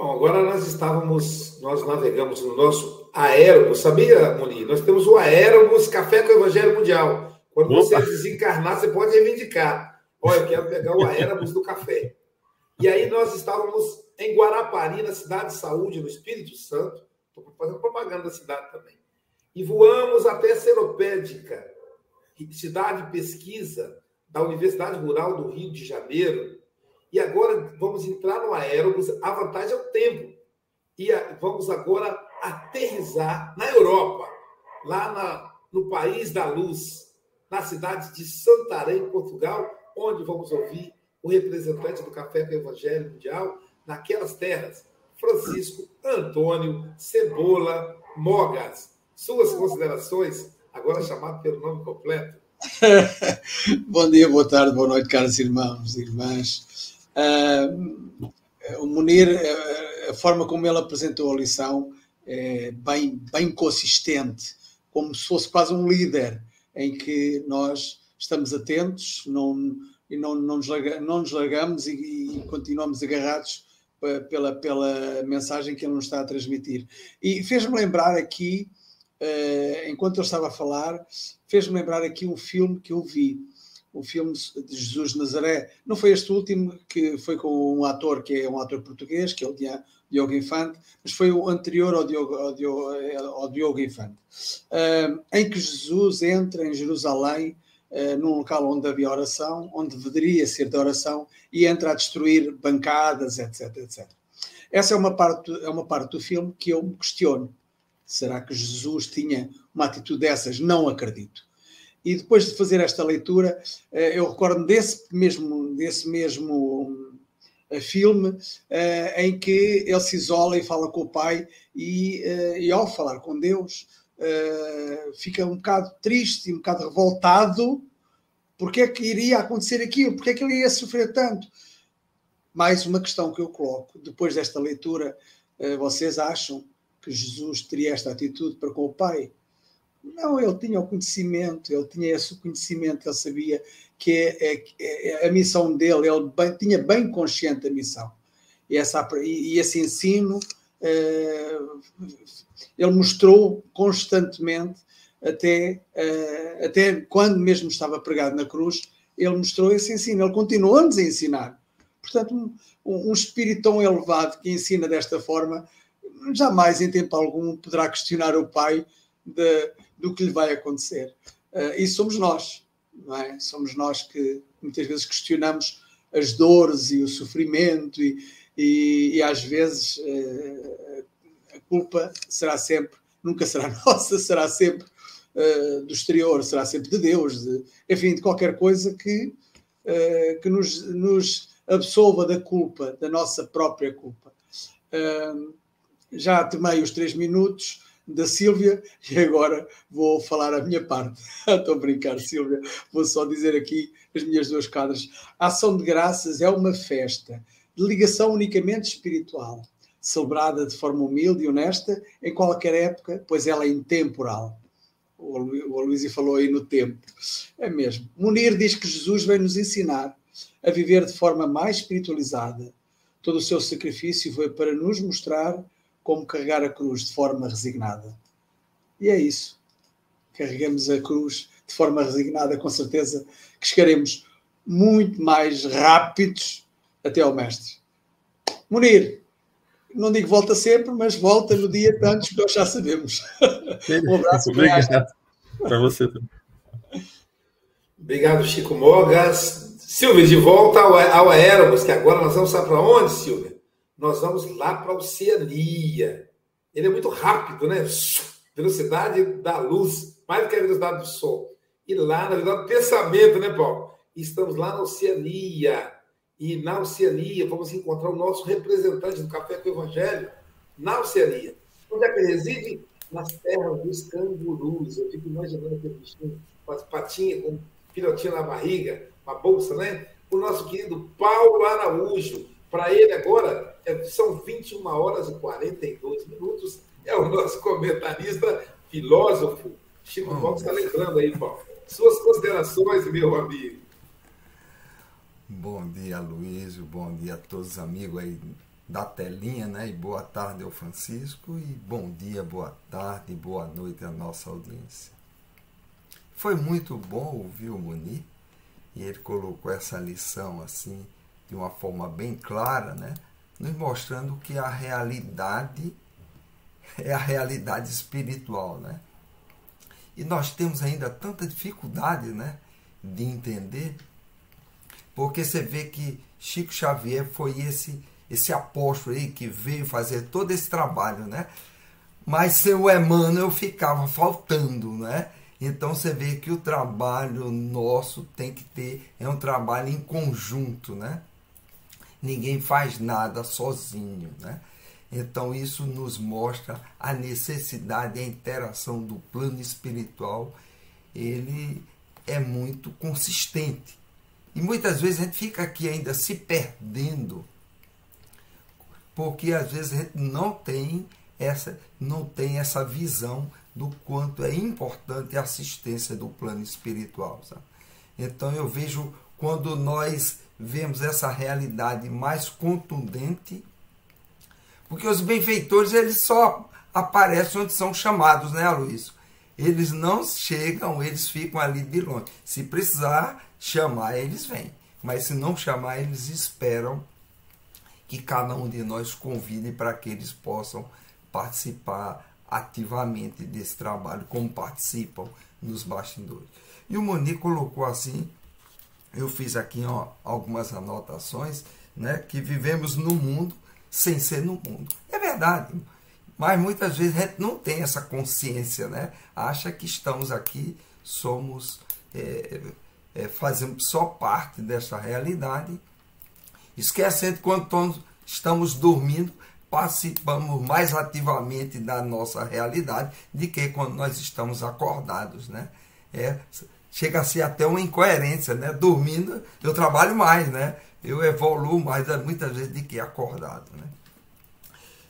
Bom, agora nós estávamos, nós navegamos no nosso aérobus, sabia, Moni? Nós temos o aérobus Café com o Evangelho Mundial. Quando Opa. você desencarnar, você pode reivindicar. Olha, eu quero pegar o aérobus do café. E aí nós estávamos em Guarapari, na cidade de saúde, no Espírito Santo. Estou fazendo propaganda da cidade também. E voamos até Seropédica, cidade de pesquisa da Universidade Rural do Rio de Janeiro, e agora vamos entrar no aérobus. A vantagem é o tempo. E a, vamos agora aterrizar na Europa, lá na, no país da luz, na cidade de Santarém, Portugal, onde vamos ouvir o representante do Café com Evangelho Mundial naquelas terras, Francisco Antônio Cebola Mogas. Suas considerações, agora chamado pelo nome completo. Bom dia, boa tarde, boa noite, caros irmãos e irmãs. Uh, o Munir, a forma como ele apresentou a lição é bem, bem consistente, como se fosse quase um líder, em que nós estamos atentos não, e não, não, nos, larga, não nos largamos e, e continuamos agarrados pela, pela mensagem que ele nos está a transmitir. E fez-me lembrar aqui, uh, enquanto eu estava a falar, fez-me lembrar aqui um filme que eu vi o filme de Jesus de Nazaré. Não foi este último, que foi com um ator que é um ator português, que é o Diogo Infante, mas foi o anterior ao Diogo, ao Diogo, ao Diogo Infante, uh, em que Jesus entra em Jerusalém, uh, num local onde havia oração, onde deveria ser de oração, e entra a destruir bancadas, etc, etc. Essa é uma parte, é uma parte do filme que eu me questiono. Será que Jesus tinha uma atitude dessas? Não acredito e depois de fazer esta leitura, eh, eu recordo desse mesmo, desse mesmo eh, filme eh, em que ele se isola e fala com o pai e, e ao falar com Deus fica um bocado triste, um bocado revoltado porque é que iria acontecer aquilo, porque é que ele ia sofrer tanto. Mais uma questão que eu coloco, depois desta leitura, vocês acham que Jesus teria esta atitude para com o pai? Não, ele tinha o conhecimento, ele tinha esse conhecimento, ele sabia que é, é, é a missão dele, ele bem, tinha bem consciente a missão. E, essa, e esse ensino eh, ele mostrou constantemente, até, eh, até quando mesmo estava pregado na cruz, ele mostrou esse ensino, ele continuou-nos a ensinar. Portanto, um, um espírito tão elevado que ensina desta forma, jamais em tempo algum poderá questionar o Pai de, do que lhe vai acontecer. Uh, e somos nós, não é? Somos nós que muitas vezes questionamos as dores e o sofrimento e, e, e às vezes uh, a culpa será sempre, nunca será nossa, será sempre uh, do exterior, será sempre de Deus, de, enfim, de qualquer coisa que, que nos, nos absolva da culpa, da nossa própria culpa. já tomei os três minutos, da Sílvia e agora vou falar a minha parte. Estou a brincar, Sílvia. Vou só dizer aqui as minhas duas quadras. A ação de graças é uma festa de ligação unicamente espiritual, celebrada de forma humilde e honesta em qualquer época, pois ela é intemporal. O Aloysio falou aí no tempo. É mesmo. Munir diz que Jesus vem nos ensinar a viver de forma mais espiritualizada. Todo o seu sacrifício foi para nos mostrar como carregar a cruz de forma resignada. E é isso. Carregamos a cruz de forma resignada, com certeza que chegaremos muito mais rápidos até ao Mestre. Munir, não digo volta sempre, mas volta no dia tantos que nós já sabemos. um abraço. Obrigado. Para você também. Obrigado, Chico Mogas. Silvia, de volta ao, ao Aérobus, que agora nós vamos para onde, Silvia? Nós vamos lá para a Oceania. Ele é muito rápido, né? Velocidade da luz, mais do que a velocidade do som. E lá, na verdade, o pensamento, né, Paulo? Estamos lá na Oceania. E na Oceania vamos encontrar o nosso representante do Café com o Evangelho na Oceania. Onde é que ele reside? Nas terras dos cangurus. Eu fico imaginando aquele bichinho com as patinhas, com um filhotinho na barriga, uma bolsa, né? O nosso querido Paulo Araújo. Para ele agora, é, são 21 horas e 42 minutos. É o nosso comentarista, filósofo. Chico Paulo está lembrando aí, Paulo. Suas considerações, meu amigo. Bom dia, Luísio. Bom dia a todos os amigos aí da telinha, né? E boa tarde ao Francisco. E bom dia, boa tarde, boa noite à nossa audiência. Foi muito bom ouvir o Muni e ele colocou essa lição assim de uma forma bem clara, né? Nos mostrando que a realidade é a realidade espiritual, né? E nós temos ainda tanta dificuldade, né, de entender porque você vê que Chico Xavier foi esse esse apóstolo aí que veio fazer todo esse trabalho, né? Mas seu Emmanuel ficava faltando, né? Então você vê que o trabalho nosso tem que ter, é um trabalho em conjunto, né? Ninguém faz nada sozinho, né? Então isso nos mostra a necessidade, a interação do plano espiritual, ele é muito consistente. E muitas vezes a gente fica aqui ainda se perdendo, porque às vezes a gente não tem essa, não tem essa visão do quanto é importante a assistência do plano espiritual. Sabe? Então eu vejo quando nós vemos essa realidade mais contundente, porque os benfeitores eles só aparecem onde são chamados, né, Luiz? Eles não chegam, eles ficam ali de longe. Se precisar, chamar, eles vêm. Mas se não chamar, eles esperam que cada um de nós convide para que eles possam participar ativamente desse trabalho, como participam nos bastidores. E o Moni colocou assim, eu fiz aqui ó, algumas anotações, né, que vivemos no mundo sem ser no mundo. É verdade, mas muitas vezes a gente não tem essa consciência, né? Acha que estamos aqui, somos é, é, fazemos só parte dessa realidade, esquecendo que quando estamos dormindo, participamos mais ativamente da nossa realidade do que quando nós estamos acordados, né? É, chega a ser até uma incoerência, né? Dormindo eu trabalho mais, né? Eu evoluo mais muitas vezes do que acordado, né?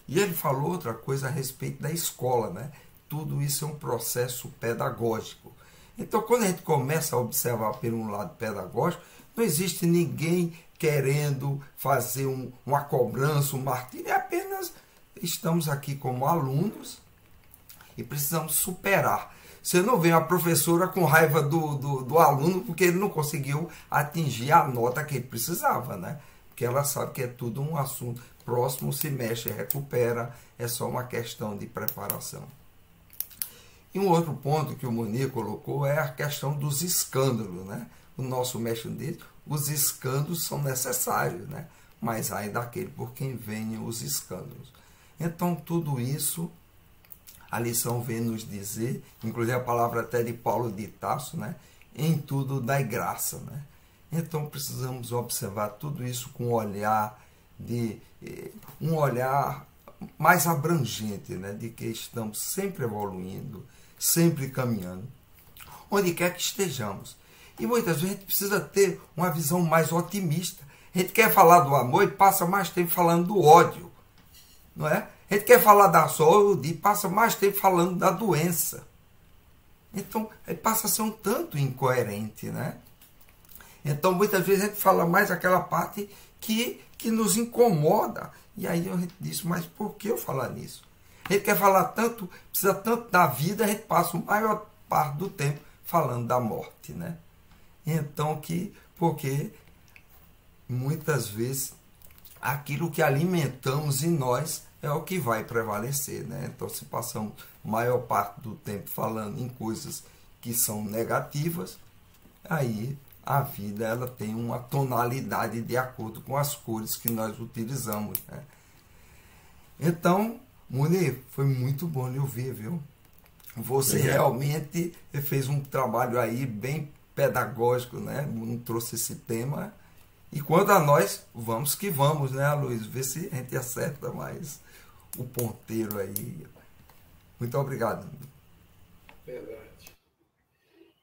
E ele falou outra coisa a respeito da escola, né? Tudo isso é um processo pedagógico. Então, quando a gente começa a observar pelo um lado pedagógico, não existe ninguém querendo fazer um, uma cobrança, um martírio, é apenas estamos aqui como alunos e precisamos superar. Você não vê uma professora com raiva do, do, do, aluno porque ele não conseguiu atingir a nota que ele precisava, né? Porque ela sabe que é tudo um assunto próximo, se mexe, recupera, é só uma questão de preparação. E um outro ponto que o Munir colocou é a questão dos escândalos, né? O nosso mestre diz, os escândalos são necessários, né? Mas aí daquele por quem venham os escândalos. Então tudo isso a lição vem nos dizer, inclusive a palavra até de Paulo de Tasso, né? Em tudo dai graça, né? Então precisamos observar tudo isso com um olhar de eh, um olhar mais abrangente, né? De que estamos sempre evoluindo, sempre caminhando, onde quer que estejamos. E muitas vezes a gente precisa ter uma visão mais otimista. A gente quer falar do amor e passa mais tempo falando do ódio, não é? A gente quer falar da saúde e passa mais tempo falando da doença. Então, passa a ser um tanto incoerente, né? Então, muitas vezes a gente fala mais aquela parte que, que nos incomoda. E aí a gente diz, mas por que eu falar nisso? A gente quer falar tanto, precisa tanto da vida, a gente passa a maior parte do tempo falando da morte, né? Então que, porque muitas vezes aquilo que alimentamos em nós é o que vai prevalecer, né? Então se passamos maior parte do tempo falando em coisas que são negativas, aí a vida ela tem uma tonalidade de acordo com as cores que nós utilizamos. Né? Então, Munir, foi muito bom lhe ouvir, viu? Você realmente fez um trabalho aí bem pedagógico, né? Não trouxe esse tema. E quanto a nós, vamos que vamos, né, Luiz? Ver se a gente acerta mais o ponteiro aí. Muito obrigado. Verdade.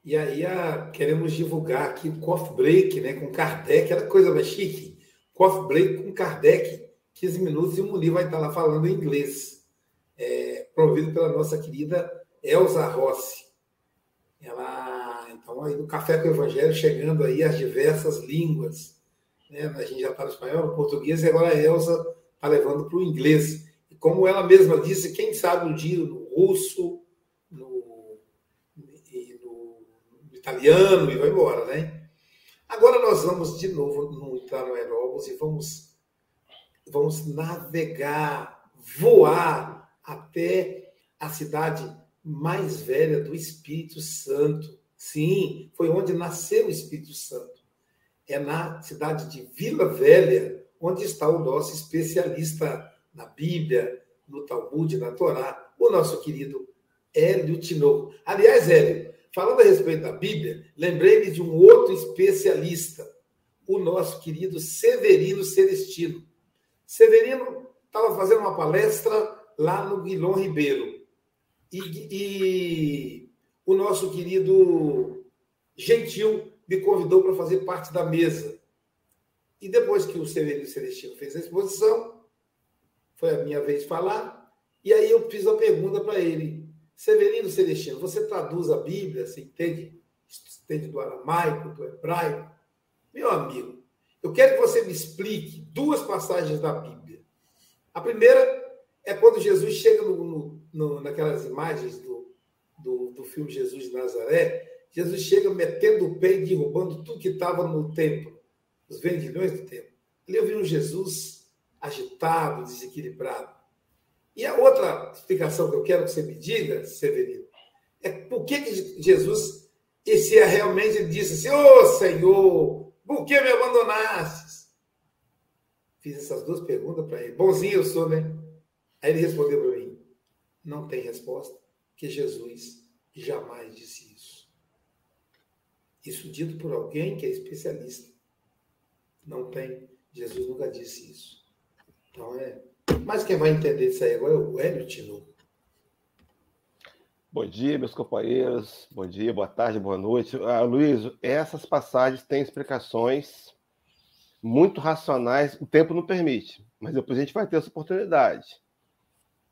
E aí a, queremos divulgar aqui o Coffee Break, né? Com Kardec, era coisa mais chique. Coffee Break com Kardec, 15 minutos, e o Muli vai estar lá falando em inglês. É, pela nossa querida Elza Rossi. Ela, então, aí no Café com o Evangelho, chegando aí as diversas línguas. Né? A gente já está no espanhol, no português, e agora a Elza está levando para o inglês. Como ela mesma disse, quem sabe um dia no russo, no, no, no italiano, e vai embora, né? Agora nós vamos de novo no, entrar no Aeróbus e vamos, vamos navegar, voar até a cidade mais velha do Espírito Santo. Sim, foi onde nasceu o Espírito Santo. É na cidade de Vila Velha, onde está o nosso especialista na Bíblia, no Talmud, na Torá, o nosso querido Hélio Tinoco. Aliás, Hélio, falando a respeito da Bíblia, lembrei-me de um outro especialista, o nosso querido Severino Celestino. Severino estava fazendo uma palestra lá no Guilhom Ribeiro. E, e o nosso querido Gentil me convidou para fazer parte da mesa. E depois que o Severino Celestino fez a exposição, foi a minha vez de falar, e aí eu fiz uma pergunta para ele. Severino Celestino, você traduz a Bíblia, você entende, entende do aramaico, do hebraico? Meu amigo, eu quero que você me explique duas passagens da Bíblia. A primeira é quando Jesus chega no, no, no, naquelas imagens do, do, do, filme Jesus de Nazaré, Jesus chega metendo o pé e derrubando tudo que estava no templo, os vendilhões do templo. Ali eu vi um Jesus agitado, desequilibrado. E a outra explicação que eu quero que você me diga, Severino, é por que, que Jesus, esse é realmente, disse assim, ô oh, Senhor, por que me abandonastes? Fiz essas duas perguntas para ele. Bonzinho eu sou, né? Aí ele respondeu para mim: não tem resposta, que Jesus jamais disse isso. Isso dito por alguém que é especialista. Não tem. Jesus nunca disse isso. Então é. Mas quem vai entender isso aí agora é o Hélio Tinoco. Bom dia, meus companheiros. Bom dia, boa tarde, boa noite. Ah, Luiz, essas passagens têm explicações muito racionais. O tempo não permite, mas depois a gente vai ter essa oportunidade.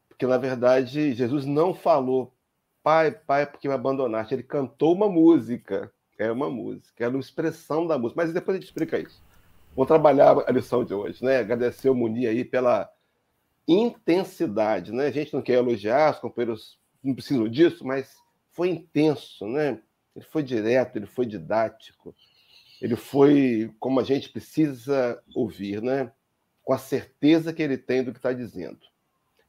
Porque, na verdade, Jesus não falou, pai, pai, porque me abandonaste. Ele cantou uma música. É uma música, era uma expressão da música. Mas depois a gente explica isso. Vou trabalhar a lição de hoje, né? Agradecer o Muni aí pela intensidade, né? A gente não quer elogiar, os companheiros não precisam disso, mas foi intenso, né? Ele foi direto, ele foi didático, ele foi como a gente precisa ouvir, né? Com a certeza que ele tem do que está dizendo.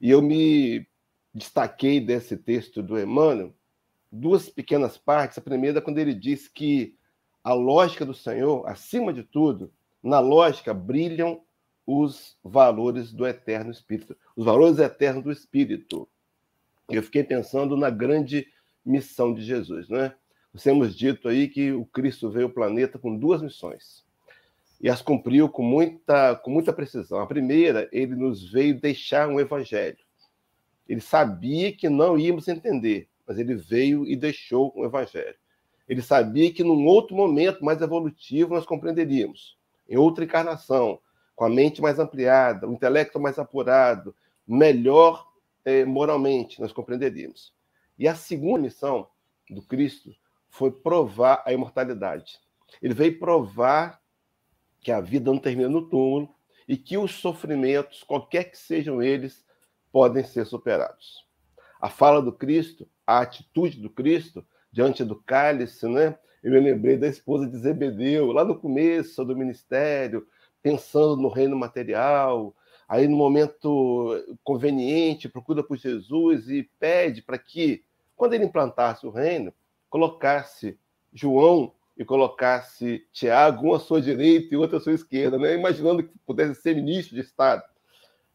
E eu me destaquei desse texto do Emmanuel duas pequenas partes. A primeira, quando ele diz que a lógica do Senhor, acima de tudo, na lógica brilham os valores do eterno Espírito, os valores eternos do Espírito. Eu fiquei pensando na grande missão de Jesus, né? Nós temos dito aí que o Cristo veio ao planeta com duas missões e as cumpriu com muita, com muita precisão. A primeira, ele nos veio deixar um evangelho. Ele sabia que não íamos entender, mas ele veio e deixou um evangelho. Ele sabia que num outro momento mais evolutivo nós compreenderíamos, em outra encarnação, com a mente mais ampliada, o intelecto mais apurado, melhor eh, moralmente, nós compreenderíamos. E a segunda missão do Cristo foi provar a imortalidade. Ele veio provar que a vida não termina no túmulo e que os sofrimentos, qualquer que sejam eles, podem ser superados. A fala do Cristo, a atitude do Cristo diante do cálice, né? Eu me lembrei da esposa de Zebedeu, lá no começo do ministério, pensando no reino material, aí no momento conveniente, procura por Jesus e pede para que, quando ele implantasse o reino, colocasse João e colocasse Tiago, um à sua direita e outro à sua esquerda, né? imaginando que pudesse ser ministro de Estado.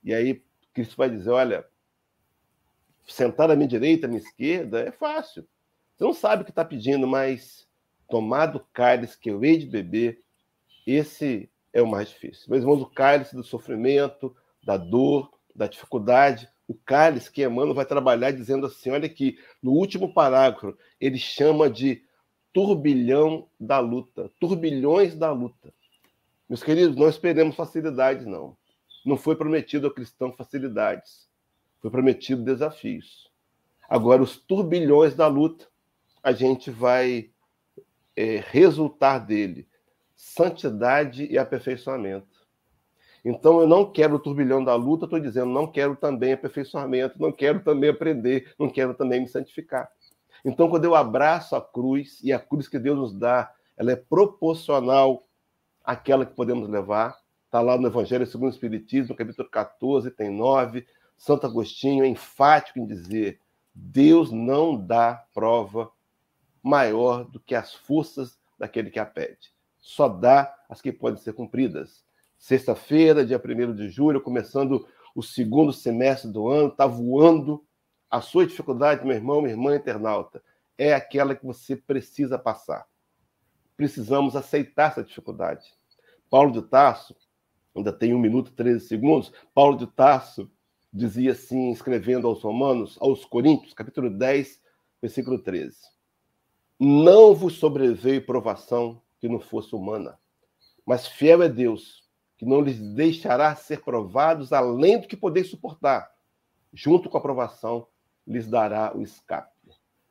E aí Cristo vai dizer: olha, sentar à minha direita, à minha esquerda, é fácil. Você não sabe o que está pedindo, mas tomar do cálice que eu hei de beber, esse é o mais difícil. Meus irmãos, o cálice do sofrimento, da dor, da dificuldade, o cálice que Emmanuel vai trabalhar dizendo assim: olha aqui, no último parágrafo, ele chama de turbilhão da luta, turbilhões da luta. Meus queridos, não esperemos facilidades, não. Não foi prometido ao cristão facilidades, foi prometido desafios. Agora, os turbilhões da luta, a gente vai é, resultar dele santidade e aperfeiçoamento. Então, eu não quero o turbilhão da luta, estou dizendo, não quero também aperfeiçoamento, não quero também aprender, não quero também me santificar. Então, quando eu abraço a cruz, e a cruz que Deus nos dá, ela é proporcional àquela que podemos levar. Está lá no Evangelho segundo o Espiritismo, capítulo 14, tem 9. Santo Agostinho é enfático em dizer: Deus não dá prova maior do que as forças daquele que a pede. Só dá as que podem ser cumpridas. Sexta-feira, dia 1 de julho, começando o segundo semestre do ano, está voando a sua dificuldade, meu irmão, minha irmã internauta, é aquela que você precisa passar. Precisamos aceitar essa dificuldade. Paulo de Tarso, ainda tem um minuto e 13 segundos, Paulo de Tarso dizia assim, escrevendo aos Romanos, aos Coríntios, capítulo 10, versículo 13: Não vos sobreveio provação que não fosse humana, mas fiel é Deus, que não lhes deixará ser provados além do que podeis suportar, junto com a provação lhes dará o escape.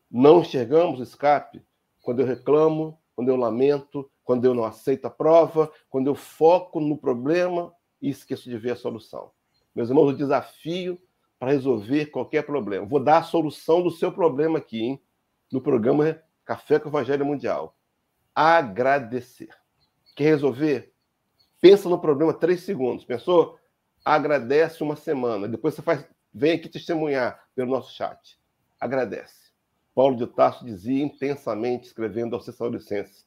Não enxergamos o escape quando eu reclamo, quando eu lamento, quando eu não aceito a prova, quando eu foco no problema e esqueço de ver a solução. Meus irmãos, o desafio para resolver qualquer problema. Vou dar a solução do seu problema aqui, hein? no programa Café com o Evangelho Mundial. Agradecer. Quer resolver? Pensa no problema três segundos. Pensou? Agradece uma semana. Depois você faz Vem aqui testemunhar pelo nosso chat. Agradece. Paulo de Tarso dizia intensamente, escrevendo aos Tessalonicenses,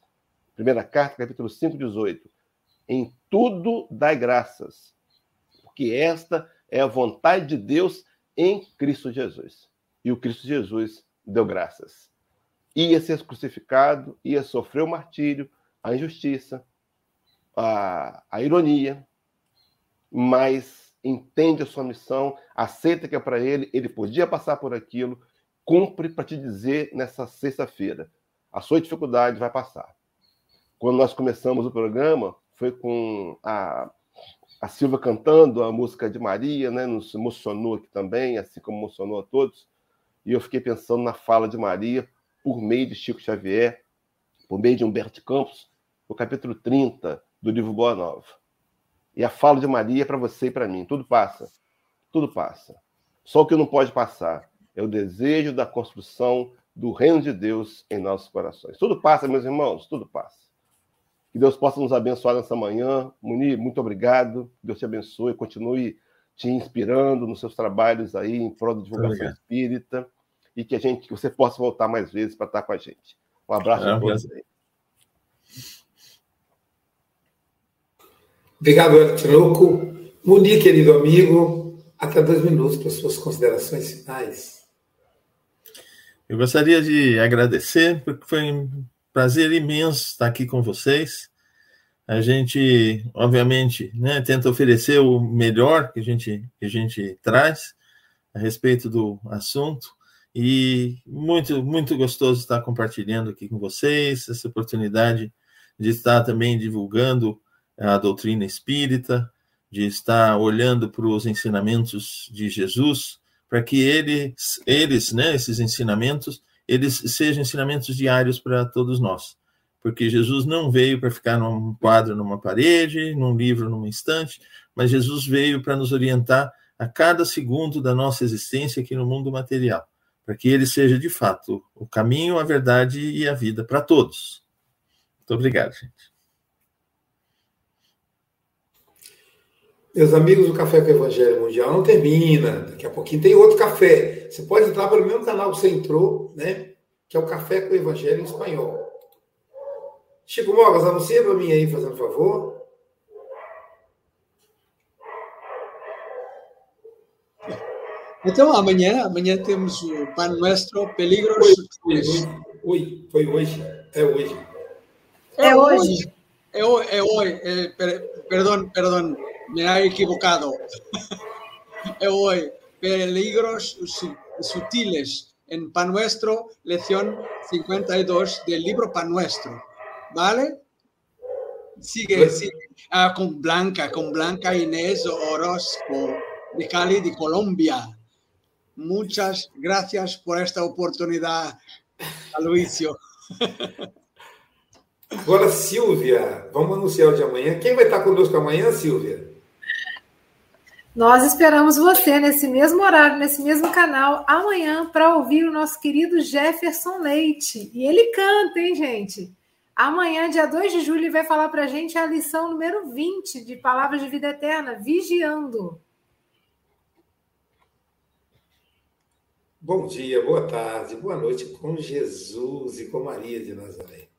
primeira carta, capítulo 5, 18: Em tudo dai graças, porque esta é a vontade de Deus em Cristo Jesus. E o Cristo Jesus deu graças. Ia ser crucificado, ia sofrer o martírio, a injustiça, a, a ironia, mas entende a sua missão, aceita que é para ele, ele podia passar por aquilo, cumpre para te dizer nessa sexta-feira: a sua dificuldade vai passar. Quando nós começamos o programa, foi com a, a Silva cantando a música de Maria, né? nos emocionou aqui também, assim como emocionou a todos. E eu fiquei pensando na fala de Maria por meio de Chico Xavier, por meio de Humberto Campos, no capítulo 30 do livro Boa Nova. E a fala de Maria é para você e para mim. Tudo passa. Tudo passa. Só o que não pode passar é o desejo da construção do reino de Deus em nossos corações. Tudo passa, meus irmãos, tudo passa. Que Deus possa nos abençoar nessa manhã. Munir, muito obrigado. Deus te abençoe, continue te inspirando nos seus trabalhos aí em prol da divulgação espírita e que a gente, que você possa voltar mais vezes para estar com a gente. Um abraço é, a todos aí. Obrigado, Tinoco. Munir, querido amigo, até dois minutos para suas considerações finais. Eu gostaria de agradecer, porque foi um prazer imenso estar aqui com vocês. A gente, obviamente, né, tenta oferecer o melhor que a gente, que a gente traz a respeito do assunto. E muito, muito gostoso estar compartilhando aqui com vocês essa oportunidade de estar também divulgando a doutrina espírita, de estar olhando para os ensinamentos de Jesus, para que eles, eles, né, esses ensinamentos, eles sejam ensinamentos diários para todos nós. Porque Jesus não veio para ficar num quadro numa parede, num livro numa estante, mas Jesus veio para nos orientar a cada segundo da nossa existência aqui no mundo material, para que ele seja de fato o caminho, a verdade e a vida para todos. Muito obrigado, gente. Meus amigos, o Café com o Evangelho Mundial não termina. Daqui a pouquinho tem outro café. Você pode entrar pelo mesmo canal que você entrou, né? Que é o Café com o Evangelho em Espanhol. Chico Mogas, anuncia para mim aí, fazendo favor. Então, amanhã, amanhã temos o Pan Nuestro Peligros. Oi, oi, foi hoje. É hoje. É hoje. É hoje. É hoje. É, per, perdão, perdão, me ha equivocado. É hoje. Peligros sutiles en Pan Nuestro, lección 52 del libro Pan Nuestro. ¿Vale? Sigue, sigue. Ah, con Blanca, con Blanca Inés Orozco, de Cali, de Colombia. Muchas gracias por esta oportunidad, Aloysio. Agora, Silvia, vamos anunciar o de amanhã. Quem vai estar conosco amanhã, Silvia? Nós esperamos você nesse mesmo horário, nesse mesmo canal, amanhã, para ouvir o nosso querido Jefferson Leite. E ele canta, hein, gente? Amanhã, dia 2 de julho, ele vai falar para a gente a lição número 20 de Palavras de Vida Eterna, Vigiando. Bom dia, boa tarde, boa noite com Jesus e com Maria de Nazaré.